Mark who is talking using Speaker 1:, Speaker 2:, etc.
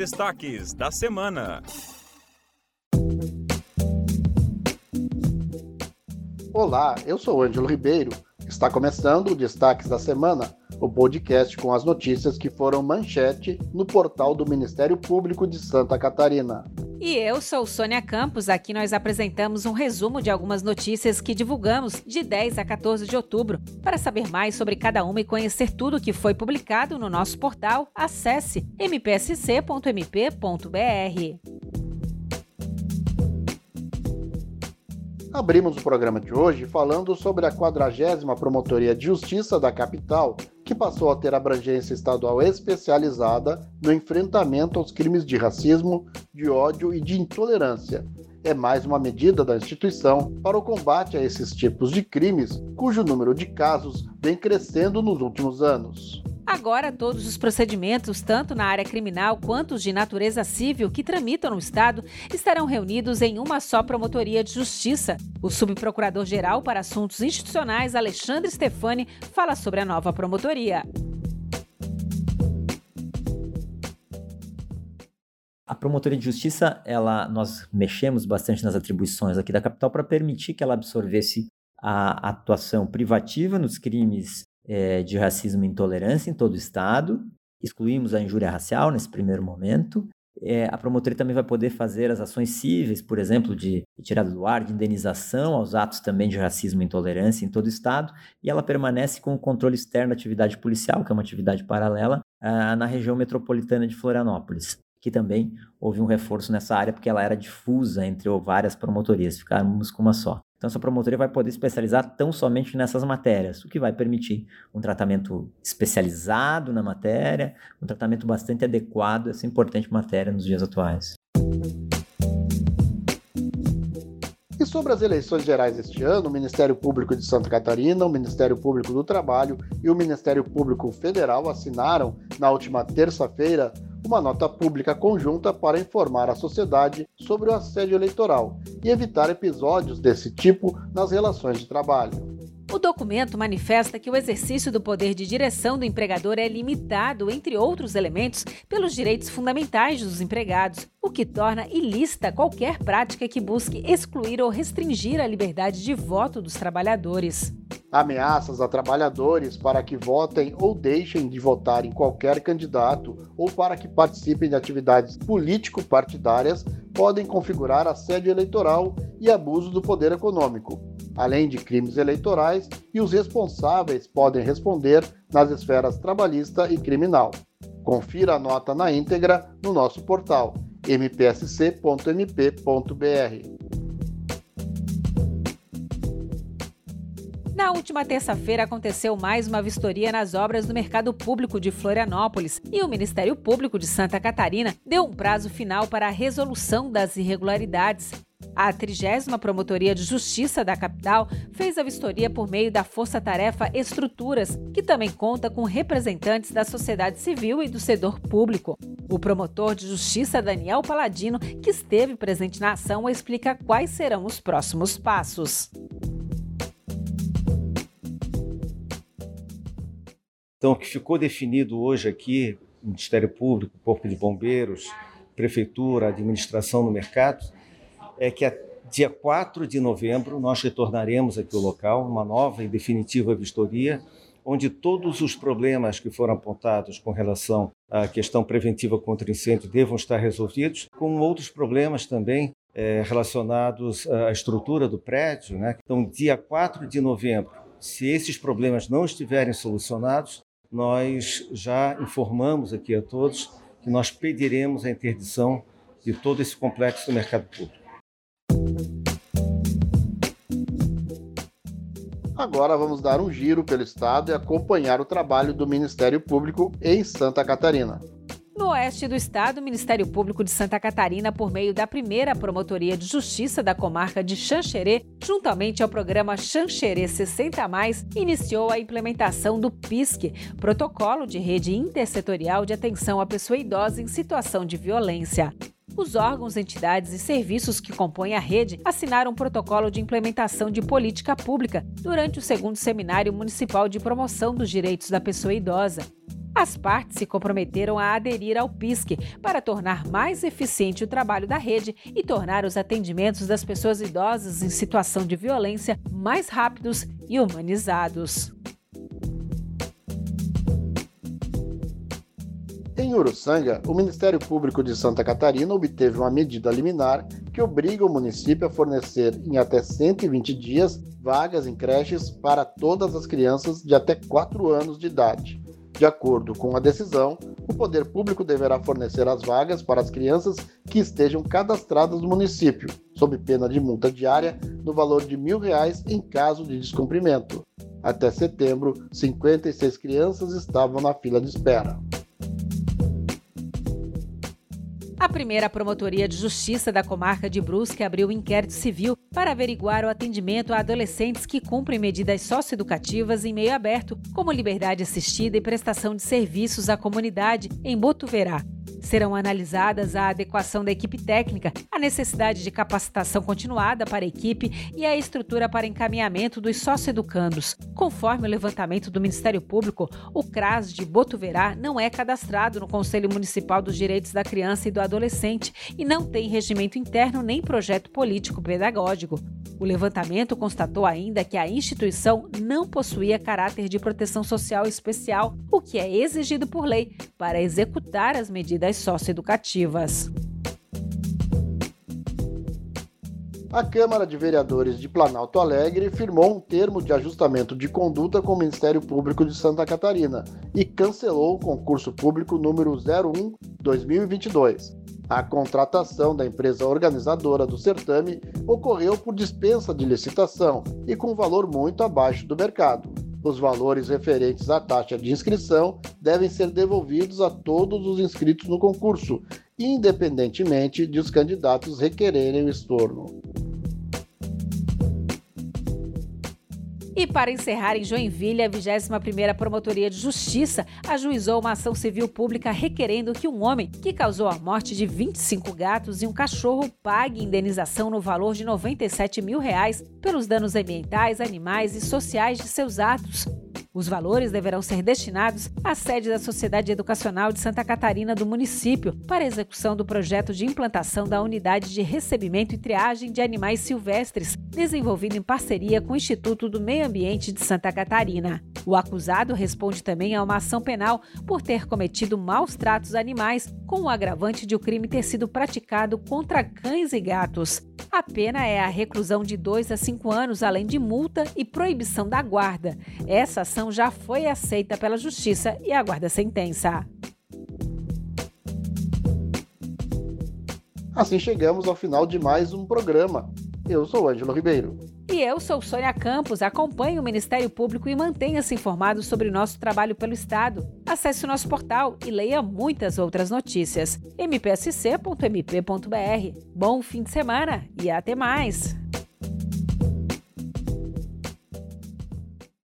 Speaker 1: destaques da semana.
Speaker 2: Olá, eu sou Ângelo Ribeiro. Está começando o Destaques da Semana, o podcast com as notícias que foram manchete no portal do Ministério Público de Santa Catarina.
Speaker 3: E eu sou Sônia Campos. Aqui nós apresentamos um resumo de algumas notícias que divulgamos de 10 a 14 de outubro. Para saber mais sobre cada uma e conhecer tudo que foi publicado no nosso portal, acesse mpsc.mp.br.
Speaker 2: Abrimos o programa de hoje falando sobre a 40 Promotoria de Justiça da capital, que passou a ter abrangência estadual especializada no enfrentamento aos crimes de racismo, de ódio e de intolerância. É mais uma medida da instituição para o combate a esses tipos de crimes, cujo número de casos vem crescendo nos últimos anos.
Speaker 3: Agora, todos os procedimentos, tanto na área criminal quanto os de natureza civil que tramitam no Estado, estarão reunidos em uma só promotoria de justiça. O subprocurador-geral para Assuntos Institucionais, Alexandre Stefani, fala sobre a nova promotoria.
Speaker 4: A promotoria de justiça, ela, nós mexemos bastante nas atribuições aqui da capital para permitir que ela absorvesse a atuação privativa nos crimes é, de racismo e intolerância em todo o Estado. Excluímos a injúria racial nesse primeiro momento. É, a promotoria também vai poder fazer as ações cíveis, por exemplo, de retirada do ar, de indenização aos atos também de racismo e intolerância em todo o Estado, e ela permanece com o controle externo da atividade policial, que é uma atividade paralela, ah, na região metropolitana de Florianópolis, que também houve um reforço nessa área, porque ela era difusa entre várias promotorias, ficamos com uma só. Então, essa promotoria vai poder especializar tão somente nessas matérias, o que vai permitir um tratamento especializado na matéria, um tratamento bastante adequado a essa importante matéria nos dias atuais.
Speaker 2: E sobre as eleições gerais este ano, o Ministério Público de Santa Catarina, o Ministério Público do Trabalho e o Ministério Público Federal assinaram, na última terça-feira, uma nota pública conjunta para informar a sociedade sobre o assédio eleitoral e evitar episódios desse tipo nas relações de trabalho.
Speaker 3: O documento manifesta que o exercício do poder de direção do empregador é limitado, entre outros elementos, pelos direitos fundamentais dos empregados, o que torna ilícita qualquer prática que busque excluir ou restringir a liberdade de voto dos trabalhadores.
Speaker 2: Ameaças a trabalhadores para que votem ou deixem de votar em qualquer candidato ou para que participem de atividades político-partidárias podem configurar assédio eleitoral e abuso do poder econômico, além de crimes eleitorais, e os responsáveis podem responder nas esferas trabalhista e criminal. Confira a nota na íntegra no nosso portal mpsc.mp.br.
Speaker 3: Na última terça-feira aconteceu mais uma vistoria nas obras do Mercado Público de Florianópolis e o Ministério Público de Santa Catarina deu um prazo final para a resolução das irregularidades. A 30 Promotoria de Justiça da capital fez a vistoria por meio da Força Tarefa Estruturas, que também conta com representantes da sociedade civil e do setor público. O promotor de justiça Daniel Paladino, que esteve presente na ação, explica quais serão os próximos passos.
Speaker 5: Então, o que ficou definido hoje aqui, Ministério Público, Corpo de Bombeiros, Prefeitura, Administração no Mercado, é que a dia 4 de novembro nós retornaremos aqui ao local, uma nova e definitiva vistoria, onde todos os problemas que foram apontados com relação à questão preventiva contra incêndio devam estar resolvidos, com outros problemas também é, relacionados à estrutura do prédio. Né? Então, dia 4 de novembro, se esses problemas não estiverem solucionados, nós já informamos aqui a todos que nós pediremos a interdição de todo esse complexo do mercado público.
Speaker 2: Agora vamos dar um giro pelo estado e acompanhar o trabalho do Ministério Público em Santa Catarina.
Speaker 3: No oeste do estado, o Ministério Público de Santa Catarina, por meio da primeira Promotoria de Justiça da comarca de Xanxerê, juntamente ao programa Xanxerê 60 Mais, iniciou a implementação do PISC, Protocolo de Rede Intersetorial de Atenção à Pessoa Idosa em Situação de Violência. Os órgãos, entidades e serviços que compõem a rede assinaram um protocolo de implementação de política pública durante o segundo Seminário Municipal de Promoção dos Direitos da Pessoa Idosa. As partes se comprometeram a aderir ao PISC para tornar mais eficiente o trabalho da rede e tornar os atendimentos das pessoas idosas em situação de violência mais rápidos e humanizados.
Speaker 2: Em Uruçanga, o Ministério Público de Santa Catarina obteve uma medida liminar que obriga o município a fornecer em até 120 dias vagas em creches para todas as crianças de até 4 anos de idade. De acordo com a decisão, o poder público deverá fornecer as vagas para as crianças que estejam cadastradas no município, sob pena de multa diária no valor de mil reais em caso de descumprimento. Até setembro, 56 crianças estavam na fila de espera.
Speaker 3: A primeira Promotoria de Justiça da comarca de Brusque abriu inquérito civil para averiguar o atendimento a adolescentes que cumprem medidas socioeducativas em meio aberto, como liberdade assistida e prestação de serviços à comunidade em Botuverá. Serão analisadas a adequação da equipe técnica, a necessidade de capacitação continuada para a equipe e a estrutura para encaminhamento dos sócio-educandos. Conforme o levantamento do Ministério Público, o CRAS de Botuverá não é cadastrado no Conselho Municipal dos Direitos da Criança e do Adolescente e não tem regimento interno nem projeto político pedagógico. O levantamento constatou ainda que a instituição não possuía caráter de proteção social especial, o que é exigido por lei para executar as medidas socioeducativas.
Speaker 2: A Câmara de Vereadores de Planalto Alegre firmou um termo de ajustamento de conduta com o Ministério Público de Santa Catarina e cancelou o concurso público número 01-2022. A contratação da empresa organizadora do certame ocorreu por dispensa de licitação e com valor muito abaixo do mercado. Os valores referentes à taxa de inscrição devem ser devolvidos a todos os inscritos no concurso, independentemente de os candidatos requererem o estorno.
Speaker 3: E para encerrar, em Joinville, a 21ª Promotoria de Justiça ajuizou uma ação civil pública requerendo que um homem que causou a morte de 25 gatos e um cachorro pague indenização no valor de 97 mil reais pelos danos ambientais, animais e sociais de seus atos. Os valores deverão ser destinados à sede da Sociedade Educacional de Santa Catarina do município para execução do projeto de implantação da unidade de recebimento e triagem de animais silvestres, desenvolvido em parceria com o Instituto do Meio Ambiente de Santa Catarina. O acusado responde também a uma ação penal por ter cometido maus tratos animais, com o agravante de o crime ter sido praticado contra cães e gatos. A pena é a reclusão de 2 a 5 anos, além de multa e proibição da guarda. Essa ação já foi aceita pela Justiça e aguarda sentença.
Speaker 2: Assim chegamos ao final de mais um programa. Eu sou Ângelo Ribeiro.
Speaker 3: E eu sou Sônia Campos. Acompanhe o Ministério Público e mantenha-se informado sobre o nosso trabalho pelo Estado. Acesse o nosso portal e leia muitas outras notícias. mpsc.mp.br. Bom fim de semana e até mais!